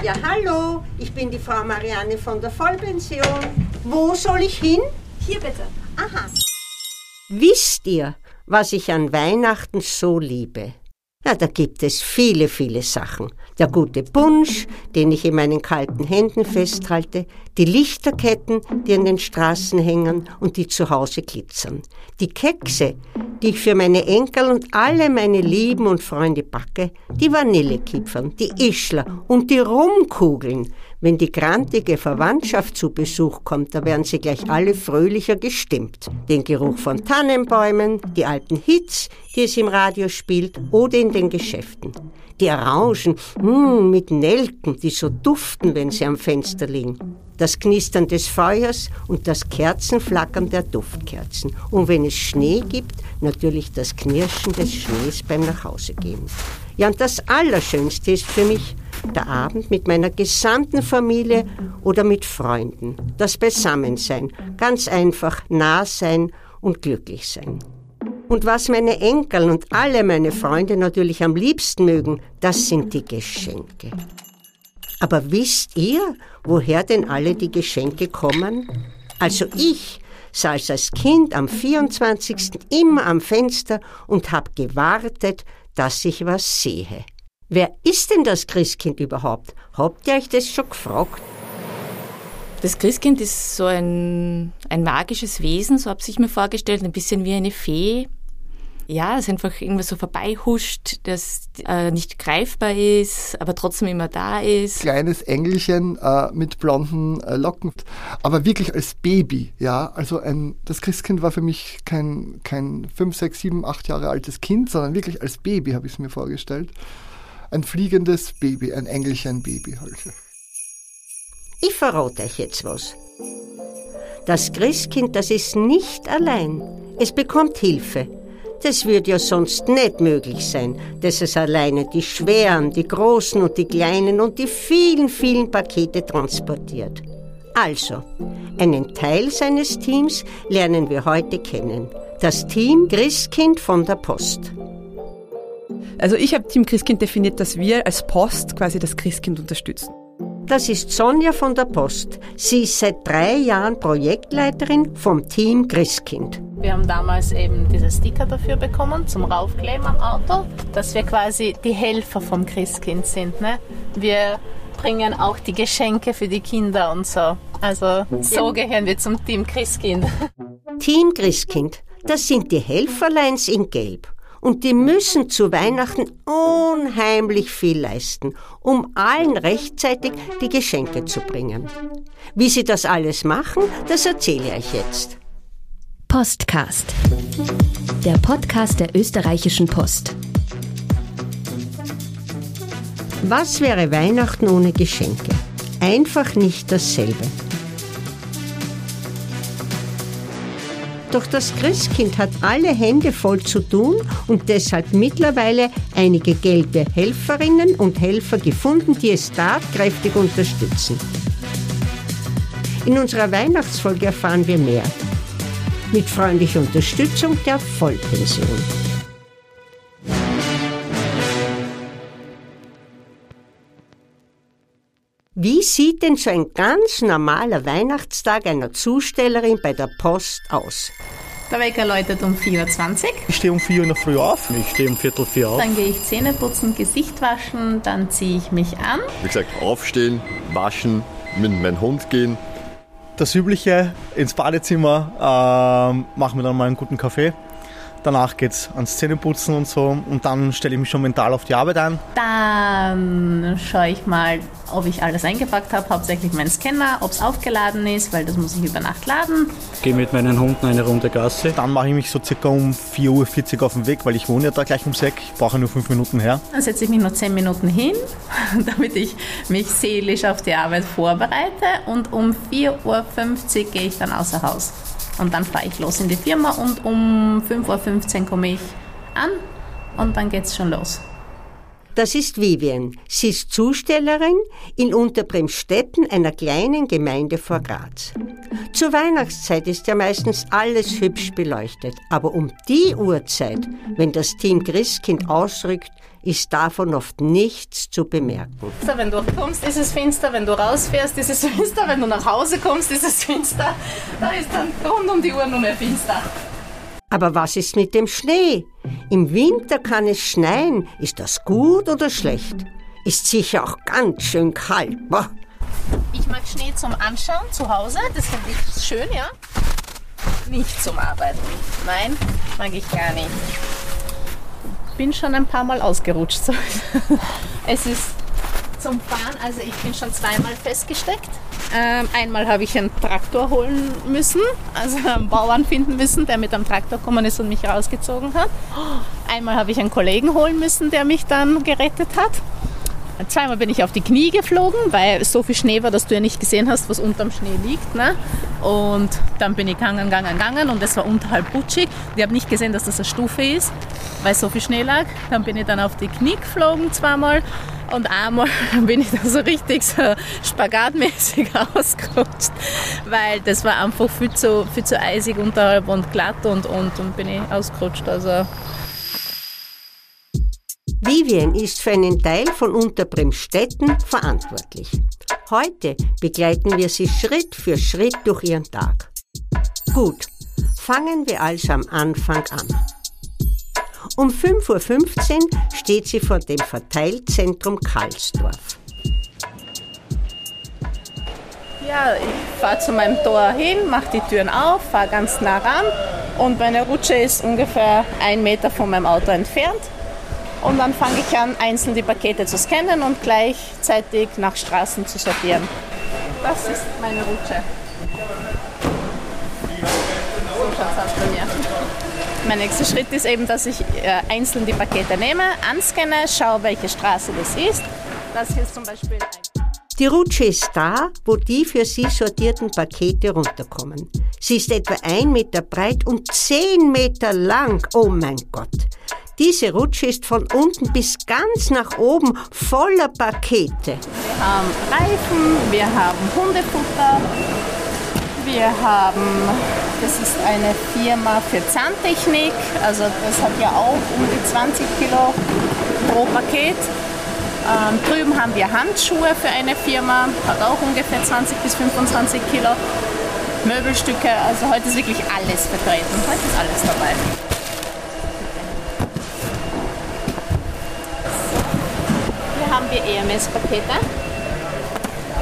Ja, hallo, ich bin die Frau Marianne von der Vollpension. Wo soll ich hin? Hier bitte. Aha. Wisst ihr, was ich an Weihnachten so liebe? Ja, da gibt es viele, viele Sachen. Der gute Punsch, den ich in meinen kalten Händen festhalte, die Lichterketten, die an den Straßen hängen und die zu Hause glitzern, die Kekse, die ich für meine Enkel und alle meine Lieben und Freunde backe, die Vanillekipfern, die Ischler und die Rumkugeln, wenn die grantige Verwandtschaft zu Besuch kommt, da werden sie gleich alle fröhlicher gestimmt. Den Geruch von Tannenbäumen, die alten Hits, die es im Radio spielt oder in den Geschäften. Die Orangen mh, hm, mit Nelken, die so duften, wenn sie am Fenster liegen. Das Knistern des Feuers und das Kerzenflackern der Duftkerzen. Und wenn es Schnee gibt, natürlich das Knirschen des Schnees beim Nachhausegehen. Ja, und das Allerschönste ist für mich, der Abend mit meiner gesamten Familie oder mit Freunden. Das Beisammensein. Ganz einfach nah sein und glücklich sein. Und was meine Enkel und alle meine Freunde natürlich am liebsten mögen, das sind die Geschenke. Aber wisst ihr, woher denn alle die Geschenke kommen? Also ich saß als Kind am 24. immer am Fenster und hab gewartet, dass ich was sehe. Wer ist denn das Christkind überhaupt? Habt ihr euch das schon gefragt? Das Christkind ist so ein, ein magisches Wesen, so habe ich mir vorgestellt, ein bisschen wie eine Fee. Ja, es einfach irgendwas so vorbeihuscht, das äh, nicht greifbar ist, aber trotzdem immer da ist. Kleines Engelchen äh, mit blonden äh, Locken, aber wirklich als Baby, ja. Also ein, das Christkind war für mich kein, kein fünf, sechs, sieben, acht Jahre altes Kind, sondern wirklich als Baby habe ich es mir vorgestellt ein fliegendes Baby, ein Engelchen-Baby halt. Ich verrate euch jetzt was. Das Christkind, das ist nicht allein. Es bekommt Hilfe. Das würde ja sonst nicht möglich sein, dass es alleine die schweren, die großen und die kleinen und die vielen, vielen Pakete transportiert. Also, einen Teil seines Teams lernen wir heute kennen. Das Team Christkind von der Post. Also ich habe Team Christkind definiert, dass wir als Post quasi das Christkind unterstützen. Das ist Sonja von der Post. Sie ist seit drei Jahren Projektleiterin vom Team Christkind. Wir haben damals eben diese Sticker dafür bekommen zum Raufkleben am Auto, dass wir quasi die Helfer vom Christkind sind. Ne? Wir bringen auch die Geschenke für die Kinder und so. Also so gehören wir zum Team Christkind. Team Christkind, das sind die Helferleins in Gelb. Und die müssen zu Weihnachten unheimlich viel leisten, um allen rechtzeitig die Geschenke zu bringen. Wie sie das alles machen, das erzähle ich euch jetzt. Postcast. Der Podcast der österreichischen Post. Was wäre Weihnachten ohne Geschenke? Einfach nicht dasselbe. Doch das Christkind hat alle Hände voll zu tun und deshalb mittlerweile einige gelbe Helferinnen und Helfer gefunden, die es tatkräftig unterstützen. In unserer Weihnachtsfolge erfahren wir mehr. Mit freundlicher Unterstützung der Vollpension. Wie sieht denn so ein ganz normaler Weihnachtstag einer Zustellerin bei der Post aus? Der Wecker läutet um 4.20 Uhr. Ich stehe um 4 Uhr in der Früh auf. Ich stehe um Viertel vier auf. Dann gehe ich Zähne putzen, Gesicht waschen, dann ziehe ich mich an. Wie gesagt, aufstehen, waschen, mit meinem Hund gehen. Das Übliche, ins Badezimmer, ähm, machen wir dann mal einen guten Kaffee. Danach geht es ans Zähneputzen und so und dann stelle ich mich schon mental auf die Arbeit ein. Dann schaue ich mal, ob ich alles eingepackt habe, hauptsächlich meinen Scanner, ob es aufgeladen ist, weil das muss ich über Nacht laden. Gehe mit meinen Hunden eine Runde Gasse. Dann mache ich mich so circa um 4.40 Uhr auf den Weg, weil ich wohne ja da gleich ums Eck. Ich brauche nur fünf Minuten her. Dann setze ich mich noch zehn Minuten hin, damit ich mich seelisch auf die Arbeit vorbereite und um 4.50 Uhr gehe ich dann außer Haus. Und dann fahre ich los in die Firma und um 5.15 Uhr komme ich an und dann geht es schon los. Das ist Vivian. Sie ist Zustellerin in Unterbremstetten, einer kleinen Gemeinde vor Graz. Zur Weihnachtszeit ist ja meistens alles hübsch beleuchtet, aber um die Uhrzeit, wenn das Team Christkind ausrückt, ist davon oft nichts zu bemerken. Wenn du kommst, ist es finster. Wenn du rausfährst, ist es finster. Wenn du nach Hause kommst, ist es finster. Da ist dann rund um die Uhr nur mehr finster. Aber was ist mit dem Schnee? Im Winter kann es schneien. Ist das gut oder schlecht? Ist sicher auch ganz schön kalt. Boah. Ich mag Schnee zum Anschauen zu Hause. Das finde ich schön, ja. Nicht zum Arbeiten. Nein, mag ich gar nicht. Bin schon ein paar Mal ausgerutscht. Es ist zum Fahren, also ich bin schon zweimal festgesteckt. Ähm, einmal habe ich einen Traktor holen müssen, also einen Bauern finden müssen, der mit einem Traktor gekommen ist und mich rausgezogen hat. Einmal habe ich einen Kollegen holen müssen, der mich dann gerettet hat. Zweimal bin ich auf die Knie geflogen, weil so viel Schnee war, dass du ja nicht gesehen hast, was unterm Schnee liegt. Ne? Und dann bin ich gegangen, gegangen, gegangen und es war unterhalb rutschig. Ich habe nicht gesehen, dass das eine Stufe ist, weil so viel Schnee lag. Dann bin ich dann auf die Knie geflogen zweimal und einmal bin ich da so richtig so spagatmäßig ausgerutscht, weil das war einfach viel zu, viel zu eisig unterhalb und glatt und, und, und bin ich ausgerutscht. Also Vivien ist für einen Teil von Unterbremstetten verantwortlich. Heute begleiten wir sie Schritt für Schritt durch ihren Tag. Gut, fangen wir also am Anfang an. Um 5.15 Uhr steht sie vor dem Verteilzentrum Karlsdorf. Ja, ich fahre zu meinem Tor hin, mache die Türen auf, fahre ganz nah ran und meine Rutsche ist ungefähr ein Meter von meinem Auto entfernt. Und dann fange ich an, einzeln die Pakete zu scannen und gleichzeitig nach Straßen zu sortieren. Das ist meine Rutsche. So schaut aus bei mir. Mein nächster Schritt ist eben, dass ich äh, einzeln die Pakete nehme, anscanne, schaue, welche Straße das ist. Das hier ist zum Beispiel ein Die Rutsche ist da, wo die für sie sortierten Pakete runterkommen. Sie ist etwa ein Meter breit und zehn Meter lang. Oh mein Gott. Diese Rutsche ist von unten bis ganz nach oben voller Pakete. Wir haben Reifen, wir haben Hundefutter, wir haben, das ist eine Firma für Zahntechnik, also das hat ja auch um die 20 Kilo pro Paket. Ähm, drüben haben wir Handschuhe für eine Firma, hat auch ungefähr 20 bis 25 Kilo. Möbelstücke, also heute ist wirklich alles vertreten. Heute ist alles dabei. Hier wir EMS-Pakete.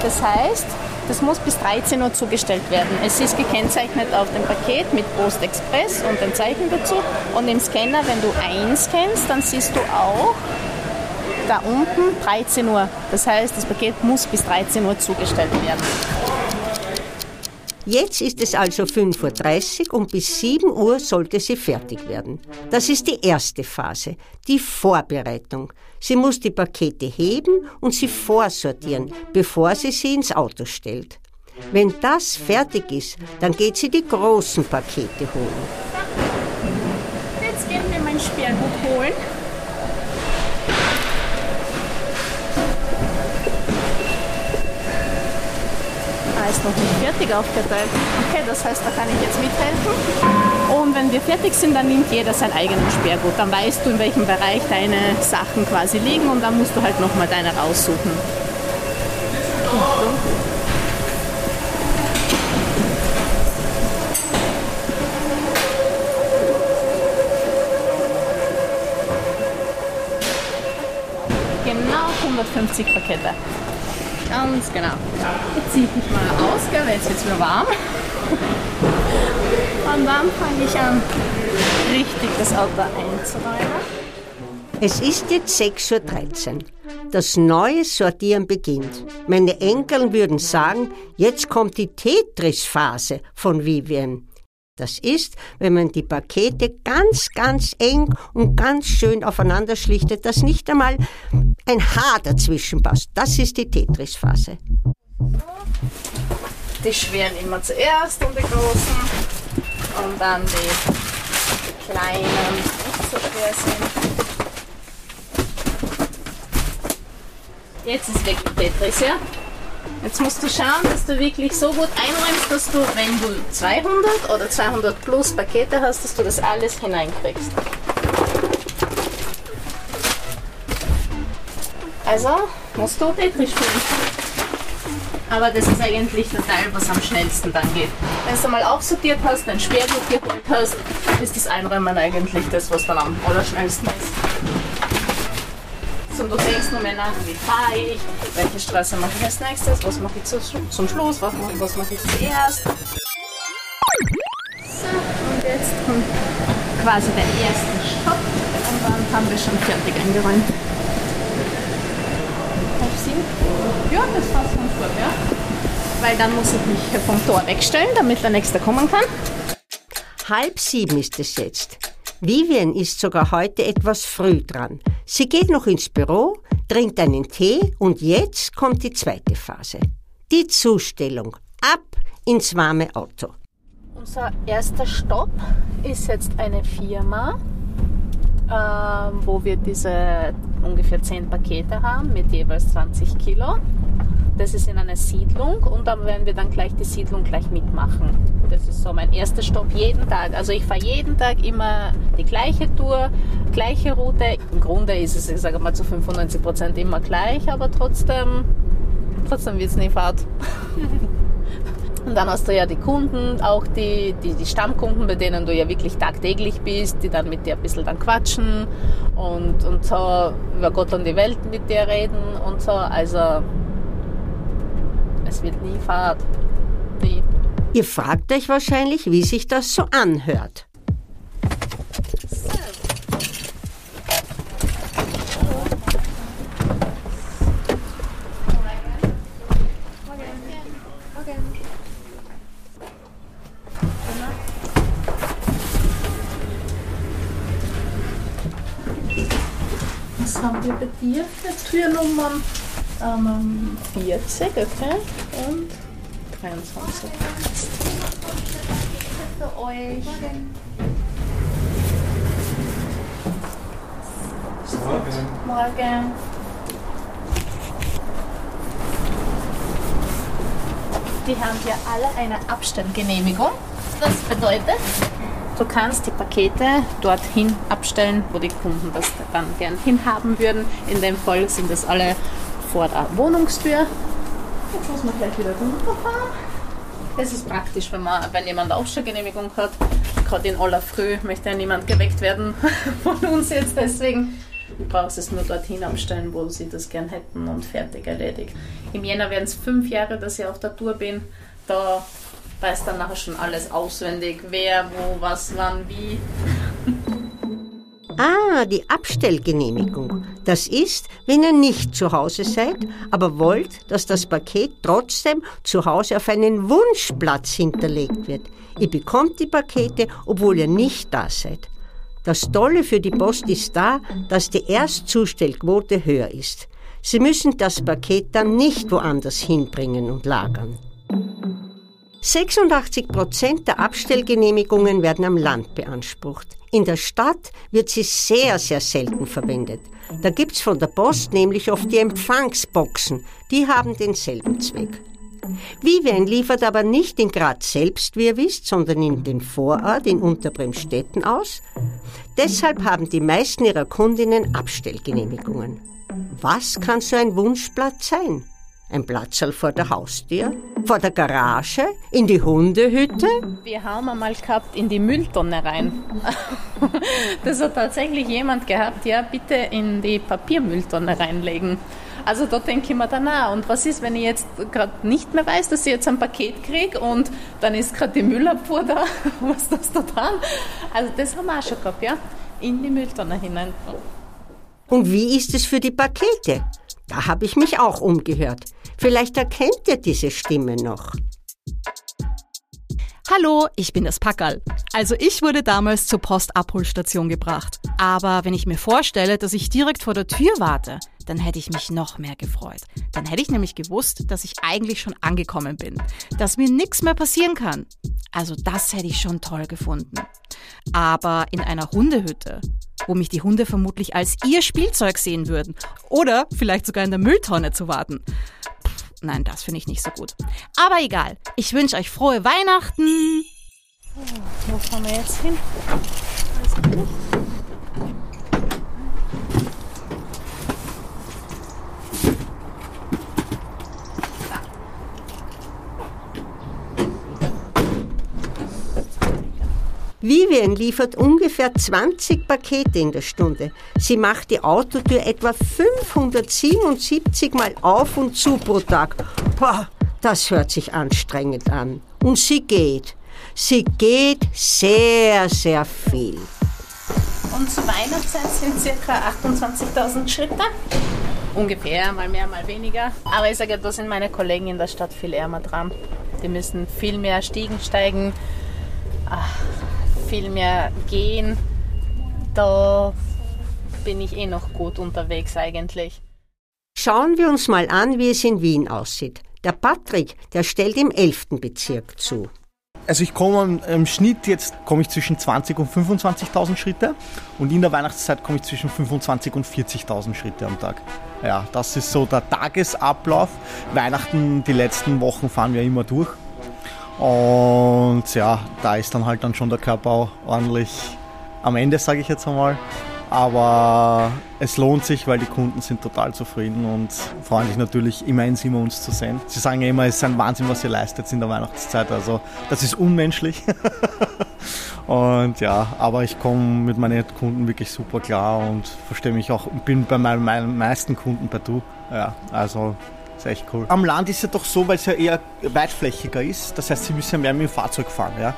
Das heißt, das muss bis 13 Uhr zugestellt werden. Es ist gekennzeichnet auf dem Paket mit Post Express und ein Zeichen dazu. Und im Scanner, wenn du einscannst, dann siehst du auch da unten 13 Uhr. Das heißt, das Paket muss bis 13 Uhr zugestellt werden. Jetzt ist es also 5.30 Uhr und bis 7 Uhr sollte sie fertig werden. Das ist die erste Phase, die Vorbereitung. Sie muss die Pakete heben und sie vorsortieren, bevor sie sie ins Auto stellt. Wenn das fertig ist, dann geht sie die großen Pakete holen. Jetzt gehen wir mein Sperrgut ist noch nicht fertig aufgeteilt. Okay, das heißt, da kann ich jetzt mithelfen. Und wenn wir fertig sind, dann nimmt jeder sein eigenes Sperrgut. Dann weißt du, in welchem Bereich deine Sachen quasi liegen und dann musst du halt nochmal deine raussuchen. Genau 150 Pakete. Ganz genau. Jetzt ziehe ich mich mal aus, weil jetzt wird es wieder warm. Und dann fange ich an, richtig das Auto einzuräumen. Es ist jetzt 6.13 Uhr. Das neue Sortieren beginnt. Meine Enkel würden sagen, jetzt kommt die Tetris-Phase von Vivian. Das ist, wenn man die Pakete ganz, ganz eng und ganz schön aufeinander schlichtet, dass nicht einmal ein Haar dazwischen passt. Das ist die Tetris-Phase. Die schweren immer zuerst und die großen. Und dann die, die kleinen, die nicht so schwer sind. Jetzt ist wirklich Tetris, ja? Jetzt musst du schauen, dass du wirklich so gut einräumst, dass du, wenn du 200 oder 200 plus Pakete hast, dass du das alles hineinkriegst. Also, musst du Tetris spielen. Aber das ist eigentlich der Teil, was am schnellsten dann geht. Wenn du mal aufsortiert hast, dein Schwerbuch geholt hast, ist das Einräumen eigentlich das, was dann am allerschnellsten ist. Und du denkst nur mehr nach, wie fahre ich, welche Straße mache ich als nächstes, was mache ich zu, zum Schluss, was mache, was mache ich zuerst. So, und jetzt kommt quasi der erste Stopp und dann haben wir schon fertig eingeräumt. Halb sieben? Ja, das passt ganz gut, ja. Weil dann muss ich mich vom Tor wegstellen, damit der Nächste kommen kann. Halb sieben ist es jetzt. Vivian ist sogar heute etwas früh dran. Sie geht noch ins Büro, trinkt einen Tee und jetzt kommt die zweite Phase. Die Zustellung. Ab ins warme Auto. Unser erster Stopp ist jetzt eine Firma, wo wir diese ungefähr 10 Pakete haben mit jeweils 20 Kilo. Das ist in einer Siedlung und da werden wir dann gleich die Siedlung gleich mitmachen. Das ist so mein erster Stopp jeden Tag. Also ich fahre jeden Tag immer die gleiche Tour, gleiche Route. Im Grunde ist es, ich sage mal, zu 95 Prozent immer gleich, aber trotzdem, trotzdem wird es nie Fahrt. Und dann hast du ja die Kunden, auch die, die, die Stammkunden, bei denen du ja wirklich tagtäglich bist, die dann mit dir ein bisschen dann quatschen und, und so über Gott und die Welt mit dir reden und so. Also es wird nie Fahrt. Nie. Ihr fragt euch wahrscheinlich, wie sich das so anhört. Was haben wir bei dir für Türnummern? Ähm, 40, okay. Und 23. Für euch. Morgen. Die haben hier alle eine Abstellgenehmigung. Das bedeutet, du kannst die Pakete dorthin abstellen, wo die Kunden das dann gern hinhaben würden. In dem Fall sind das alle vor der Wohnungstür. Jetzt muss man gleich wieder runterfahren. Das ist praktisch, wenn, man, wenn jemand eine Aufstellgenehmigung hat. Gerade in aller Früh möchte ja niemand geweckt werden von uns jetzt. Deswegen brauchst es nur dorthin abstellen, wo sie das gern hätten und fertig erledigt. Im Jänner werden es fünf Jahre, dass ich auf der Tour bin. Da weiß dann nachher schon alles auswendig, wer, wo, was, wann, wie. Ah, die Abstellgenehmigung. Das ist, wenn ihr nicht zu Hause seid, aber wollt, dass das Paket trotzdem zu Hause auf einen Wunschplatz hinterlegt wird. Ihr bekommt die Pakete, obwohl ihr nicht da seid. Das Tolle für die Post ist da, dass die Erstzustellquote höher ist. Sie müssen das Paket dann nicht woanders hinbringen und lagern. 86 Prozent der Abstellgenehmigungen werden am Land beansprucht. In der Stadt wird sie sehr, sehr selten verwendet. Da gibt's von der Post nämlich oft die Empfangsboxen. Die haben denselben Zweck. Vivian liefert aber nicht in Graz selbst, wie ihr wisst, sondern in den Vorort in Unterbremstetten aus. Deshalb haben die meisten ihrer Kundinnen Abstellgenehmigungen. Was kann so ein Wunschplatz sein? Ein Platzerl vor der Haustür? Vor der Garage? In die Hundehütte? Wir haben einmal gehabt in die Mülltonne rein. Das hat tatsächlich jemand gehabt, ja, bitte in die Papiermülltonne reinlegen. Also da denke ich mir dann auch, und was ist, wenn ich jetzt gerade nicht mehr weiß, dass ich jetzt ein Paket kriege und dann ist gerade die Müllabfuhr da, was das da dann? Also das haben wir auch schon gehabt, ja, in die Mülltonne hinein. Und wie ist es für die Pakete? Da habe ich mich auch umgehört. Vielleicht erkennt ihr diese Stimme noch. Hallo, ich bin das Packerl. Also ich wurde damals zur Postabholstation gebracht. Aber wenn ich mir vorstelle, dass ich direkt vor der Tür warte, dann hätte ich mich noch mehr gefreut. Dann hätte ich nämlich gewusst, dass ich eigentlich schon angekommen bin. Dass mir nichts mehr passieren kann. Also das hätte ich schon toll gefunden. Aber in einer Hundehütte, wo mich die Hunde vermutlich als ihr Spielzeug sehen würden. Oder vielleicht sogar in der Mülltonne zu warten. Nein, das finde ich nicht so gut. Aber egal. Ich wünsche euch frohe Weihnachten. Wo fahren wir jetzt hin? Ich nicht. Vivian liefert ungefähr 20 Pakete in der Stunde. Sie macht die Autotür etwa 577 Mal auf und zu pro Tag. Boah, das hört sich anstrengend an. Und sie geht. Sie geht sehr, sehr viel. Und zur Weihnachtszeit sind ca. 28.000 Schritte. Ungefähr, mal mehr, mal weniger. Aber ich sage, da sind meine Kollegen in der Stadt viel ärmer dran. Die müssen viel mehr Stiegen steigen, ach, viel mehr gehen. Da bin ich eh noch gut unterwegs eigentlich. Schauen wir uns mal an, wie es in Wien aussieht. Der Patrick, der stellt im 11. Bezirk zu. Also ich komme im Schnitt jetzt komme ich zwischen 20 und 25.000 Schritte und in der Weihnachtszeit komme ich zwischen 25 und 40.000 Schritte am Tag. Ja, das ist so der Tagesablauf. Weihnachten, die letzten Wochen fahren wir immer durch. Und ja, da ist dann halt dann schon der Körper ordentlich am Ende, sage ich jetzt einmal. Aber es lohnt sich, weil die Kunden sind total zufrieden und freuen sich natürlich immerhin immer uns zu sehen. Sie sagen ja immer, es ist ein Wahnsinn, was ihr leistet in der Weihnachtszeit. Also das ist unmenschlich. und ja, aber ich komme mit meinen Kunden wirklich super klar und verstehe mich auch, bin bei meinen, meisten Kunden per Du. Ja, also ist echt cool. Am Land ist ja doch so, weil es ja eher weitflächiger ist. Das heißt, Sie müssen mehr mit dem Fahrzeug fahren. Ja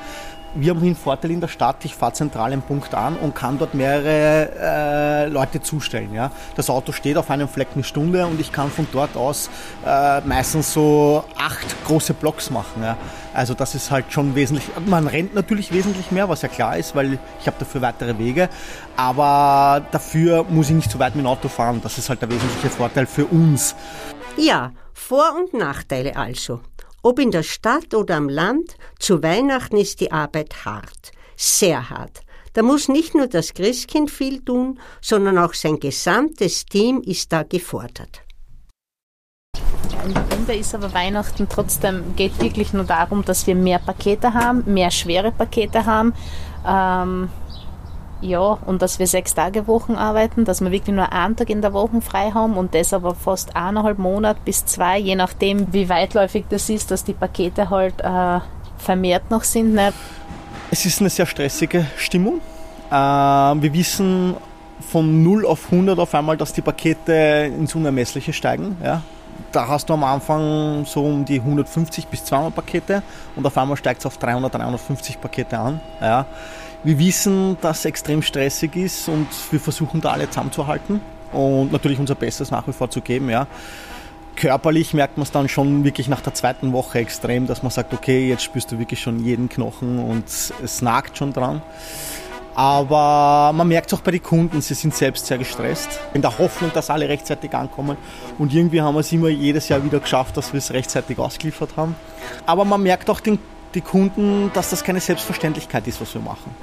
wir haben einen Vorteil in der Stadt, ich fahre zentral einen Punkt an und kann dort mehrere äh, Leute zustellen. Ja? Das Auto steht auf einem Fleck eine Stunde und ich kann von dort aus äh, meistens so acht große Blocks machen. Ja? Also das ist halt schon wesentlich, man rennt natürlich wesentlich mehr, was ja klar ist, weil ich habe dafür weitere Wege, aber dafür muss ich nicht so weit mit dem Auto fahren. Das ist halt der wesentliche Vorteil für uns. Ja, Vor- und Nachteile also. Ob in der Stadt oder am Land, zu Weihnachten ist die Arbeit hart, sehr hart. Da muss nicht nur das Christkind viel tun, sondern auch sein gesamtes Team ist da gefordert. Im Grunde ist aber Weihnachten trotzdem, geht wirklich nur darum, dass wir mehr Pakete haben, mehr schwere Pakete haben. Ähm, ja, und dass wir sechs Tage Wochen arbeiten, dass wir wirklich nur einen Tag in der Woche frei haben und das aber fast eineinhalb Monate bis zwei, je nachdem, wie weitläufig das ist, dass die Pakete halt äh, vermehrt noch sind. Ne? Es ist eine sehr stressige Stimmung. Äh, wir wissen von 0 auf 100 auf einmal, dass die Pakete ins Unermessliche steigen. Ja? Da hast du am Anfang so um die 150 bis 200 Pakete und auf einmal steigt es auf 300, 350 Pakete an. Ja? Wir wissen, dass es extrem stressig ist und wir versuchen da alle zusammenzuhalten und natürlich unser Bestes nach wie vor zu geben. Ja. Körperlich merkt man es dann schon wirklich nach der zweiten Woche extrem, dass man sagt, okay, jetzt spürst du wirklich schon jeden Knochen und es nagt schon dran. Aber man merkt es auch bei den Kunden, sie sind selbst sehr gestresst. In der Hoffnung, dass alle rechtzeitig ankommen. Und irgendwie haben wir es immer jedes Jahr wieder geschafft, dass wir es rechtzeitig ausgeliefert haben. Aber man merkt auch den die Kunden, dass das keine Selbstverständlichkeit ist, was wir machen.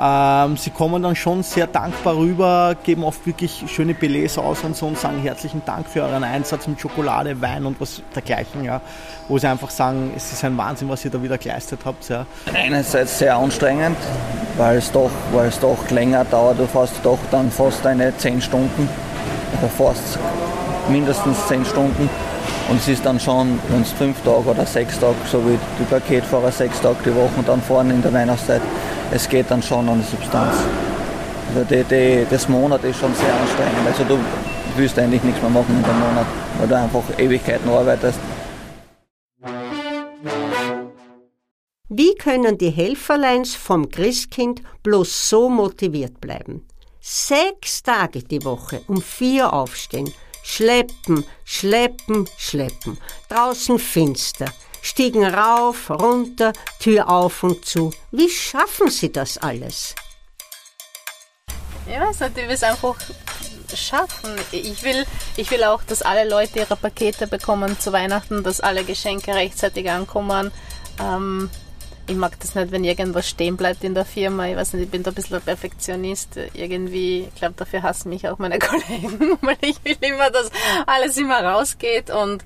Ähm, sie kommen dann schon sehr dankbar rüber, geben oft wirklich schöne Billets aus und so und sagen herzlichen Dank für euren Einsatz mit Schokolade, Wein und was dergleichen, ja. Wo sie einfach sagen, es ist ein Wahnsinn, was ihr da wieder geleistet habt. Ja. Einerseits sehr anstrengend, weil es doch, weil es doch länger dauert. Du fährst doch dann fast eine 10 Stunden, oder fast mindestens 10 Stunden und es ist dann schon, wenn es fünf Tage oder sechs Tage, so wie die Paketfahrer sechs Tage die Woche dann fahren in der Weihnachtszeit, es geht dann schon an die Substanz. Also die, die, das Monat ist schon sehr anstrengend. Also du willst eigentlich nichts mehr machen in dem Monat, weil du einfach Ewigkeiten arbeitest. Wie können die Helferleins vom Christkind bloß so motiviert bleiben? Sechs Tage die Woche um vier aufstehen, Schleppen, schleppen, schleppen. Draußen finster. Stiegen rauf, runter, Tür auf und zu. Wie schaffen Sie das alles? Ich nicht, wie wir es einfach schaffen. Ich will, ich will auch, dass alle Leute ihre Pakete bekommen zu Weihnachten, dass alle Geschenke rechtzeitig ankommen. Ähm, ich mag das nicht, wenn irgendwas stehen bleibt in der Firma. Ich weiß nicht, ich bin da ein bisschen ein Perfektionist. Irgendwie, ich glaube, dafür hassen mich auch meine Kollegen, weil ich will immer, dass alles immer rausgeht und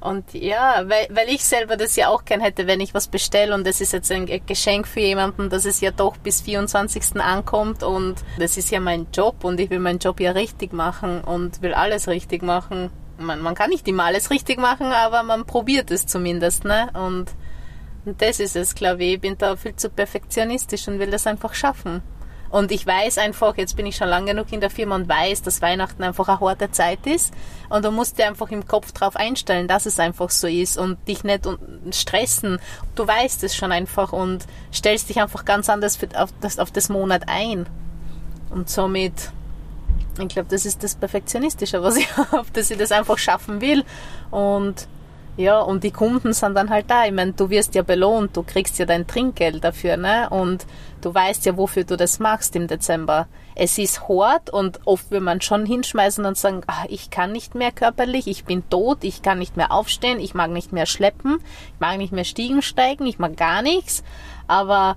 und ja, weil, weil ich selber das ja auch gern hätte, wenn ich was bestelle und das ist jetzt ein Geschenk für jemanden, dass es ja doch bis 24. ankommt und das ist ja mein Job und ich will meinen Job ja richtig machen und will alles richtig machen. Man, man kann nicht immer alles richtig machen, aber man probiert es zumindest, ne? Und Und das ist es, glaube ich. Ich bin da viel zu perfektionistisch und will das einfach schaffen. Und ich weiß einfach, jetzt bin ich schon lange genug in der Firma und weiß, dass Weihnachten einfach eine harte Zeit ist. Und du musst dir einfach im Kopf drauf einstellen, dass es einfach so ist und dich nicht stressen. Du weißt es schon einfach und stellst dich einfach ganz anders auf das, auf das Monat ein. Und somit, ich glaube, das ist das Perfektionistische, was ich habe, dass ich das einfach schaffen will. Und ja, und die Kunden sind dann halt da. Ich meine, du wirst ja belohnt, du kriegst ja dein Trinkgeld dafür, ne? Und du weißt ja, wofür du das machst im Dezember. Es ist hart und oft will man schon hinschmeißen und sagen, ach, ich kann nicht mehr körperlich, ich bin tot, ich kann nicht mehr aufstehen, ich mag nicht mehr schleppen, ich mag nicht mehr Stiegen steigen, ich mag gar nichts. Aber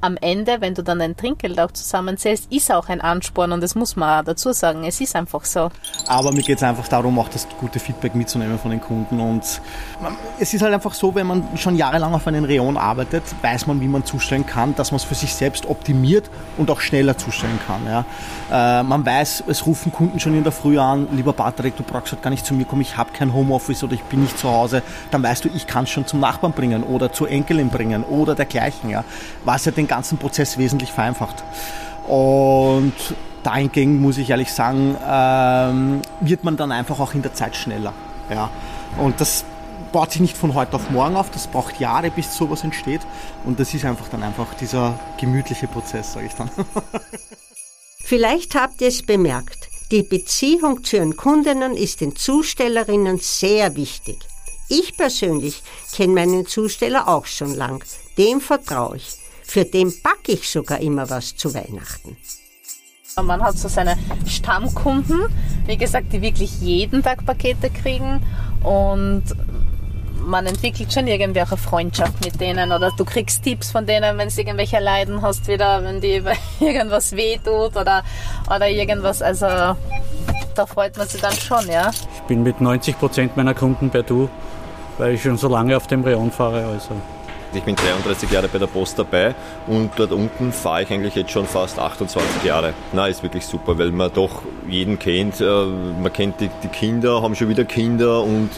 am Ende, wenn du dann dein Trinkgeld auch zusammenzählst, ist auch ein Ansporn und das muss man auch dazu sagen. Es ist einfach so. Aber mir geht es einfach darum, auch das gute Feedback mitzunehmen von den Kunden. Und es ist halt einfach so, wenn man schon jahrelang auf einem Reon arbeitet, weiß man, wie man zustellen kann, dass man es für sich selbst optimiert und auch schneller zustellen kann. Ja. Äh, man weiß, es rufen Kunden schon in der Früh an, lieber Patrick, du brauchst halt gar nicht zu mir kommen, ich habe kein Homeoffice oder ich bin nicht zu Hause. Dann weißt du, ich kann es schon zum Nachbarn bringen oder zur Enkelin bringen oder dergleichen. Ja. Was ja den ganzen Prozess wesentlich vereinfacht. Und dahingegen muss ich ehrlich sagen, ähm, wird man dann einfach auch in der Zeit schneller. Ja. Und das baut sich nicht von heute auf morgen auf, das braucht Jahre, bis sowas entsteht. Und das ist einfach dann einfach dieser gemütliche Prozess, sage ich dann. Vielleicht habt ihr es bemerkt. Die Beziehung zu ihren Kundinnen ist den Zustellerinnen sehr wichtig. Ich persönlich kenne meinen Zusteller auch schon lang. Dem vertraue ich. Für den backe ich sogar immer was zu Weihnachten. Man hat so seine Stammkunden, wie gesagt, die wirklich jeden Tag Pakete kriegen und man entwickelt schon irgendwie auch eine Freundschaft mit denen oder du kriegst Tipps von denen, wenn du irgendwelche Leiden hast wieder, wenn die irgendwas wehtut oder, oder irgendwas, also da freut man sich dann schon, ja. Ich bin mit 90 Prozent meiner Kunden per Du, weil ich schon so lange auf dem Rayon fahre, also. Ich bin 33 Jahre bei der Post dabei und dort unten fahre ich eigentlich jetzt schon fast 28 Jahre. Na, ist wirklich super, weil man doch jeden kennt. Äh, man kennt die, die Kinder, haben schon wieder Kinder und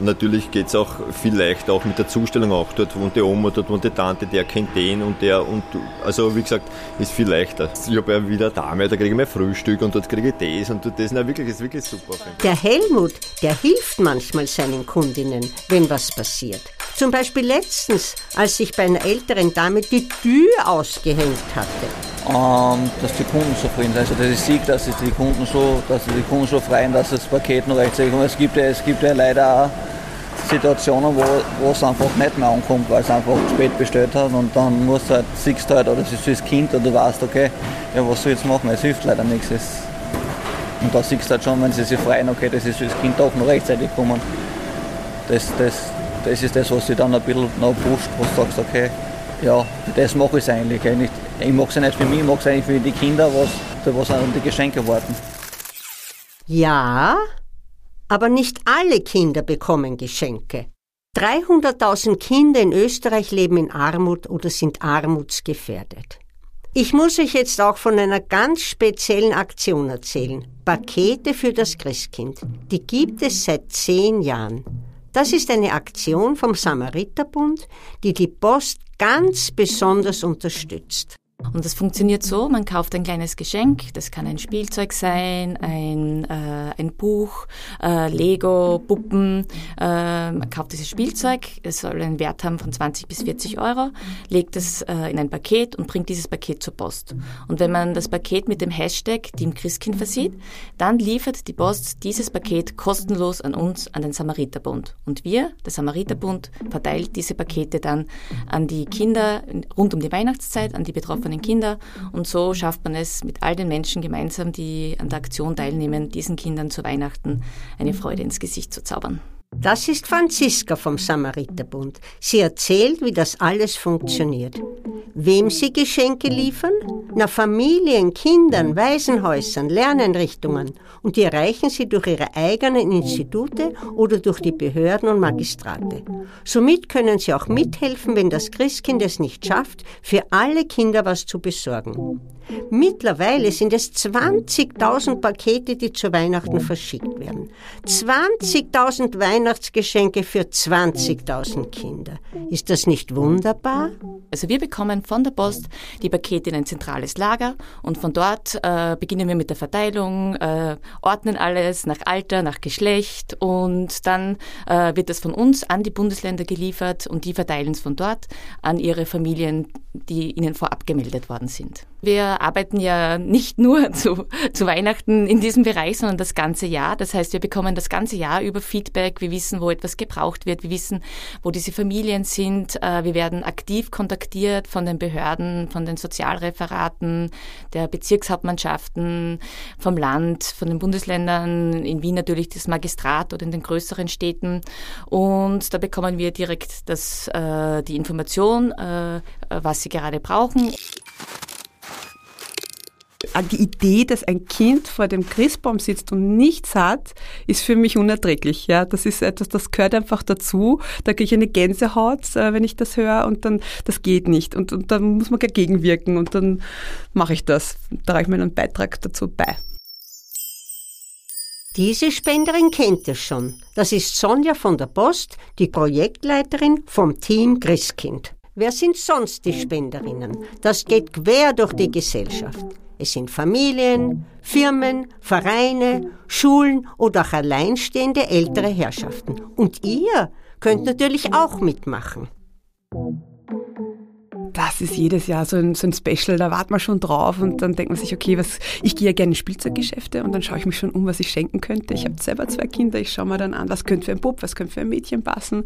natürlich geht es auch viel leichter, auch mit der Zustellung auch. Dort wohnt die Oma, dort wohnt die Tante, der kennt den und der und also wie gesagt, ist viel leichter. Ich habe ja wieder Dame, da kriege ich mein Frühstück und dort kriege ich das und das na, wirklich, ist wirklich super. Der Helmut, der hilft manchmal seinen Kundinnen, wenn was passiert. Zum Beispiel letztens, als ich bei einer älteren Dame die Tür ausgehängt hatte. Ähm, dass die Kunden zufrieden sind. Also dass ich sehe, dass die Kunden so, dass die Kunden so freuen, dass das Paket noch rechtzeitig kommt. Es gibt ja, es gibt ja leider auch Situationen, wo, wo es einfach nicht mehr ankommt, weil es einfach zu spät bestellt hat und dann musst du halt, siehst du halt, oder es ist fürs Kind und du weißt, okay, ja was soll ich jetzt machen, es hilft leider nichts. Und da siehst du halt schon, wenn sie sich freuen, okay, das ist fürs Kind auch noch rechtzeitig gekommen. Das, das, das ist das, was sie dann ein bisschen noch pusht, wo du sagst, okay, ja, das mache ich eigentlich. Ich mache es nicht für mich, ich mache es eigentlich für die Kinder, was, was an die Geschenke warten. Ja, aber nicht alle Kinder bekommen Geschenke. 300.000 Kinder in Österreich leben in Armut oder sind armutsgefährdet. Ich muss euch jetzt auch von einer ganz speziellen Aktion erzählen. Pakete für das Christkind. Die gibt es seit zehn Jahren. Das ist eine Aktion vom Samariterbund, die die Post ganz besonders unterstützt. Und das funktioniert so, man kauft ein kleines Geschenk, das kann ein Spielzeug sein, ein, äh, ein Buch, äh, Lego, Puppen. Äh, man kauft dieses Spielzeug, es soll einen Wert haben von 20 bis 40 Euro, legt es äh, in ein Paket und bringt dieses Paket zur Post. Und wenn man das Paket mit dem Hashtag Team Christkind versieht, dann liefert die Post dieses Paket kostenlos an uns, an den Samariterbund. Und wir, der Samariterbund, verteilt diese Pakete dann an die Kinder rund um die Weihnachtszeit, an die betroffenen betroffenen Kinder. Und so schafft man es mit all den Menschen gemeinsam, die an der Aktion teilnehmen, diesen Kindern zu Weihnachten eine Freude ins Gesicht zu zaubern. Das ist Franziska vom Samariterbund. Sie erzählt, wie das alles funktioniert. Wem sie Geschenke liefern? Na Familien, Kindern, Waisenhäusern, Lerneinrichtungen Und die erreichen sie durch ihre eigenen Institute oder durch die Behörden und Magistrate. Somit können sie auch mithelfen, wenn das Christkind es nicht schafft, für alle Kinder was zu besorgen. Mittlerweile sind es 20.000 Pakete, die zu Weihnachten verschickt werden. 20.000 Weihnachtsgeschenke für 20.000 Kinder. Ist das nicht wunderbar? Also wir bekommen von der Post die Pakete in ein zentrales Lager und von dort äh, beginnen wir mit der Verteilung, äh, ordnen alles nach Alter, nach Geschlecht und dann äh, wird das von uns an die Bundesländer geliefert und die verteilen es von dort an ihre Familien, die ihnen vorab gemeldet worden sind. Wir arbeiten ja nicht nur zu, zu Weihnachten in diesem Bereich, sondern das ganze Jahr. Das heißt, wir bekommen das ganze Jahr über Feedback. Wir wissen, wo etwas gebraucht wird. Wir wissen, wo diese Familien sind. Äh, wir werden aktiv kontaktiert von den Behörden, von den Sozialreferaten, der Bezirkshauptmannschaften, vom Land, von den Bundesländern, in Wien natürlich das Magistrat oder in den größeren Städten. Und da bekommen wir direkt das, äh, die Information, äh, was sie gerade brauchen. Ah, die Idee, dass ein Kind vor dem Christbaum sitzt und nichts hat, ist für mich unerträglich. Ja, das ist etwas, das gehört einfach dazu. Da kriege ich eine Gänsehaut, äh, wenn ich das höre und dann, das geht nicht. Und, und dann muss man dagegen wirken und dann mache ich das. Da trage ich meinen Beitrag dazu bei. Diese Spenderin kennt es schon. Das ist Sonja von der Post, die Projektleiterin vom Team Christkind. Wer sind sonst die Spenderinnen? Das geht quer durch die Gesellschaft. Es sind Familien, Firmen, Vereine, Schulen oder auch alleinstehende ältere Herrschaften. Und ihr könnt natürlich auch mitmachen. Das ist jedes Jahr so ein, so ein Special, da wartet man schon drauf und dann denkt man sich, okay, was, ich gehe ja gerne in Spielzeuggeschäfte und dann schaue ich mich schon um, was ich schenken könnte. Ich habe selber zwei Kinder, ich schaue mir dann an, was könnte für ein Bub, was könnte für ein Mädchen passen.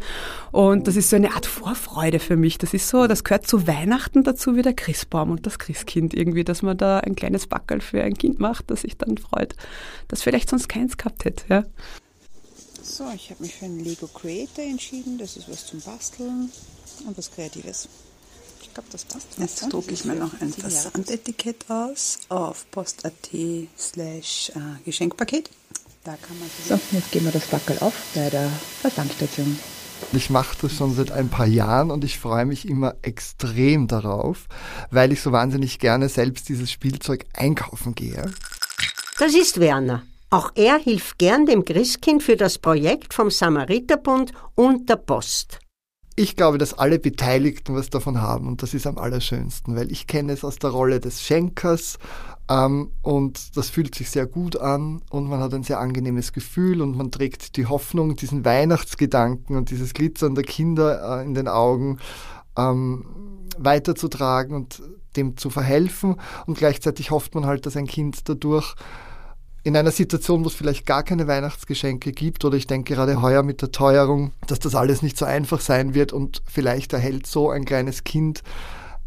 Und das ist so eine Art Vorfreude für mich. Das ist so, das gehört zu Weihnachten dazu wie der Christbaum und das Christkind irgendwie, dass man da ein kleines Backel für ein Kind macht, das sich dann freut, das vielleicht sonst keins gehabt hätte. Ja. So, ich habe mich für einen Lego Creator entschieden. Das ist was zum Basteln und was Kreatives. Ich glaube, das passt. Jetzt drucke ich mir noch ein Versandetikett aus auf post.at slash äh, Geschenkpaket. Da kann man so, jetzt gehen wir das Backel auf bei der Versandstation. Ich mache das schon seit ein paar Jahren und ich freue mich immer extrem darauf, weil ich so wahnsinnig gerne selbst dieses Spielzeug einkaufen gehe. Das ist Werner. Auch er hilft gern dem Christkind für das Projekt vom Samariterbund und der Post. Ich glaube, dass alle Beteiligten was davon haben und das ist am allerschönsten, weil ich kenne es aus der Rolle des Schenkers ähm, und das fühlt sich sehr gut an und man hat ein sehr angenehmes Gefühl und man trägt die Hoffnung, diesen Weihnachtsgedanken und dieses Glitzern der Kinder äh, in den Augen ähm, weiterzutragen und dem zu verhelfen. Und gleichzeitig hofft man halt, dass ein Kind dadurch in einer Situation, wo es vielleicht gar keine Weihnachtsgeschenke gibt, oder ich denke gerade heuer mit der Teuerung, dass das alles nicht so einfach sein wird und vielleicht erhält so ein kleines Kind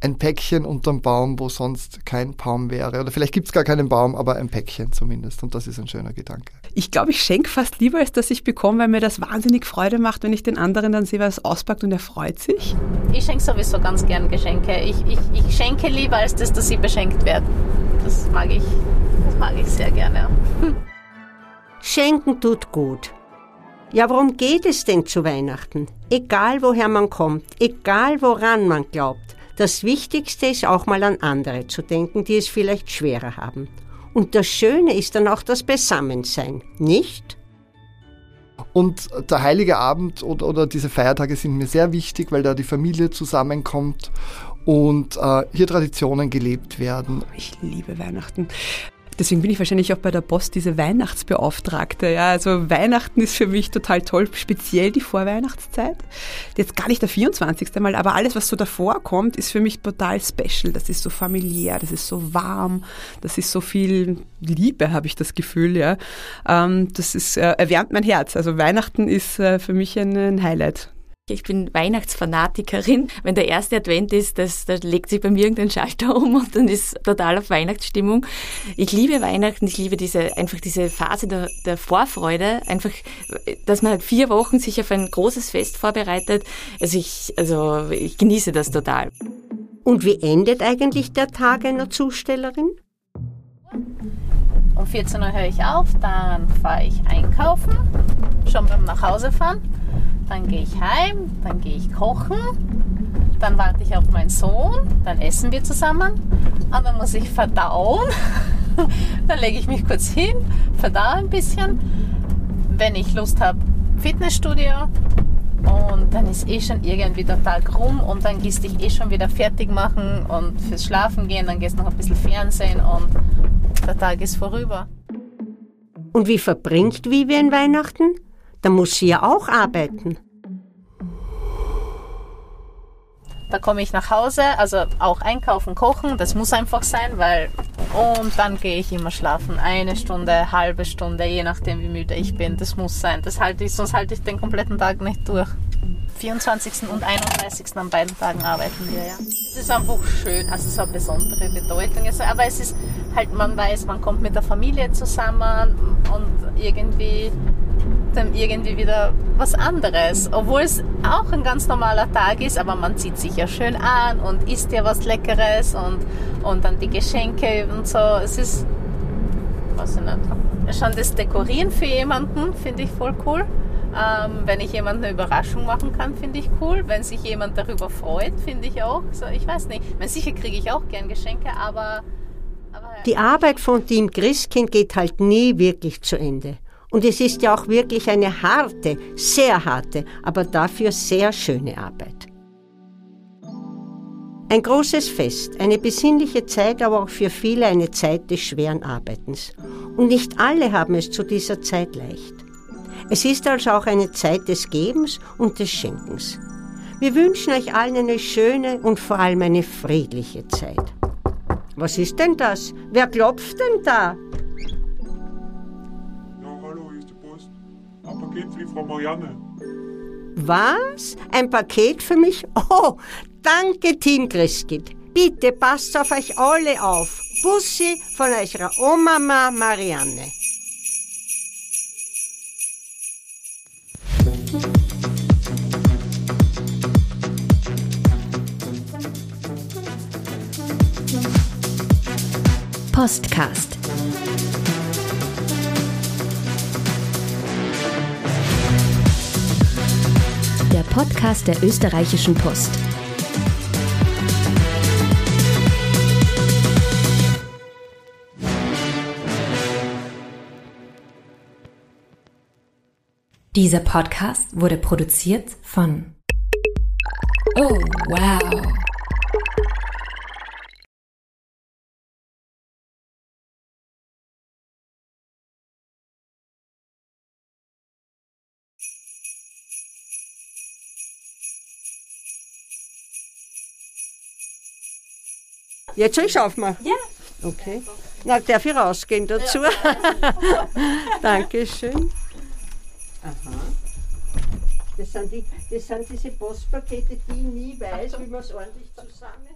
ein Päckchen unterm Baum, wo sonst kein Baum wäre. Oder vielleicht gibt es gar keinen Baum, aber ein Päckchen zumindest. Und das ist ein schöner Gedanke. Ich glaube, ich schenke fast lieber, als dass ich bekomme, weil mir das wahnsinnig Freude macht, wenn ich den anderen dann sehe, was auspackt und er freut sich. Ich schenke sowieso ganz gern Geschenke. Ich, ich, ich schenke lieber, als dass, dass sie beschenkt werden. Das mag ich, mag ich sehr gerne. Schenken tut gut. Ja, worum geht es denn zu Weihnachten? Egal woher man kommt, egal woran man glaubt, das Wichtigste ist auch mal an andere zu denken, die es vielleicht schwerer haben. Und das Schöne ist dann auch das Beisammensein, nicht? Und der heilige Abend oder, oder, diese Feiertage sind mir sehr wichtig, weil da die Familie zusammenkommt und äh, hier Traditionen gelebt werden. Ich liebe Weihnachten. Deswegen bin ich wahrscheinlich auch bei der Post diese Weihnachtsbeauftragte. Ja, also Weihnachten ist für mich total toll, speziell die Vorweihnachtszeit. Jetzt gar nicht der 24. Mal, aber alles, was so davor kommt, ist für mich total special. Das ist so familiär, das ist so warm, das ist so viel Liebe, habe ich das Gefühl. Ja, ähm, das ist äh, erwärmt mein Herz. Also Weihnachten ist äh, für mich ein, ein Highlight. Ich bin Weihnachtsfanatikerin. Wenn der erste Advent ist, das, da legt sich bei mir irgendein Schalter um und dann ist total auf Weihnachtsstimmung. Ich liebe Weihnachten, ich liebe diese, einfach diese Phase der, der Vorfreude. Einfach, dass man halt vier Wochen sich auf ein großes Fest vorbereitet. Also ich, also ich genieße das total. Und wie endet eigentlich der Tag einer Zustellerin? Um 14 Uhr höre ich auf, dann fahre ich einkaufen, schon beim Nachhausefahren. Dann gehe ich heim, dann gehe ich kochen, dann warte ich auf meinen Sohn, dann essen wir zusammen und dann muss ich verdauen. dann lege ich mich kurz hin, verdaue ein bisschen. Wenn ich Lust habe, Fitnessstudio und dann ist eh schon irgendwie der Tag rum und dann gehst dich eh schon wieder fertig machen und fürs Schlafen gehen, dann gehst noch ein bisschen Fernsehen und der Tag ist vorüber. Und wie verbringt Vivian Weihnachten? Da muss sie ja auch arbeiten. Da komme ich nach Hause, also auch einkaufen, kochen, das muss einfach sein, weil und dann gehe ich immer schlafen. Eine Stunde, halbe Stunde, je nachdem wie müde ich bin. Das muss sein. Das halte ich, sonst halte ich den kompletten Tag nicht durch. 24. und 31. an beiden Tagen arbeiten wir, ja. Es ist einfach schön, also so eine besondere Bedeutung. Also, aber es ist halt, man weiß, man kommt mit der Familie zusammen und irgendwie dann irgendwie wieder was anderes. Obwohl es auch ein ganz normaler Tag ist, aber man zieht sich ja schön an und isst ja was Leckeres und, und dann die Geschenke und so. Es ist, weiß ich nicht, schon das Dekorieren für jemanden finde ich voll cool. Ähm, wenn ich jemand eine Überraschung machen kann, finde ich cool. Wenn sich jemand darüber freut, finde ich auch. So, ich weiß nicht. Meine, sicher kriege ich auch gern Geschenke, aber, aber Die Arbeit von Team Christkind geht halt nie wirklich zu Ende. Und es ist ja auch wirklich eine harte, sehr harte, aber dafür sehr schöne Arbeit. Ein großes Fest, eine besinnliche Zeit, aber auch für viele eine Zeit des schweren Arbeitens. Und nicht alle haben es zu dieser Zeit leicht. Es ist also auch eine Zeit des Gebens und des Schenkens. Wir wünschen euch allen eine schöne und vor allem eine friedliche Zeit. Was ist denn das? Wer klopft denn da? Paket die Frau Marianne. Was? Ein Paket für mich? Oh, danke, Team Christkind. Bitte passt auf euch alle auf. Bussi von eurer Oma Marianne. Postcast. Der Podcast der österreichischen Post. Dieser Podcast wurde produziert von Oh, wow. Jetzt soll ich aufmachen? Ja. Okay. Na, darf ich rausgehen dazu? Ja. Dankeschön. Aha. Das sind, die, das sind diese Postpakete, die ich nie weiß, wie man es ordentlich zusammen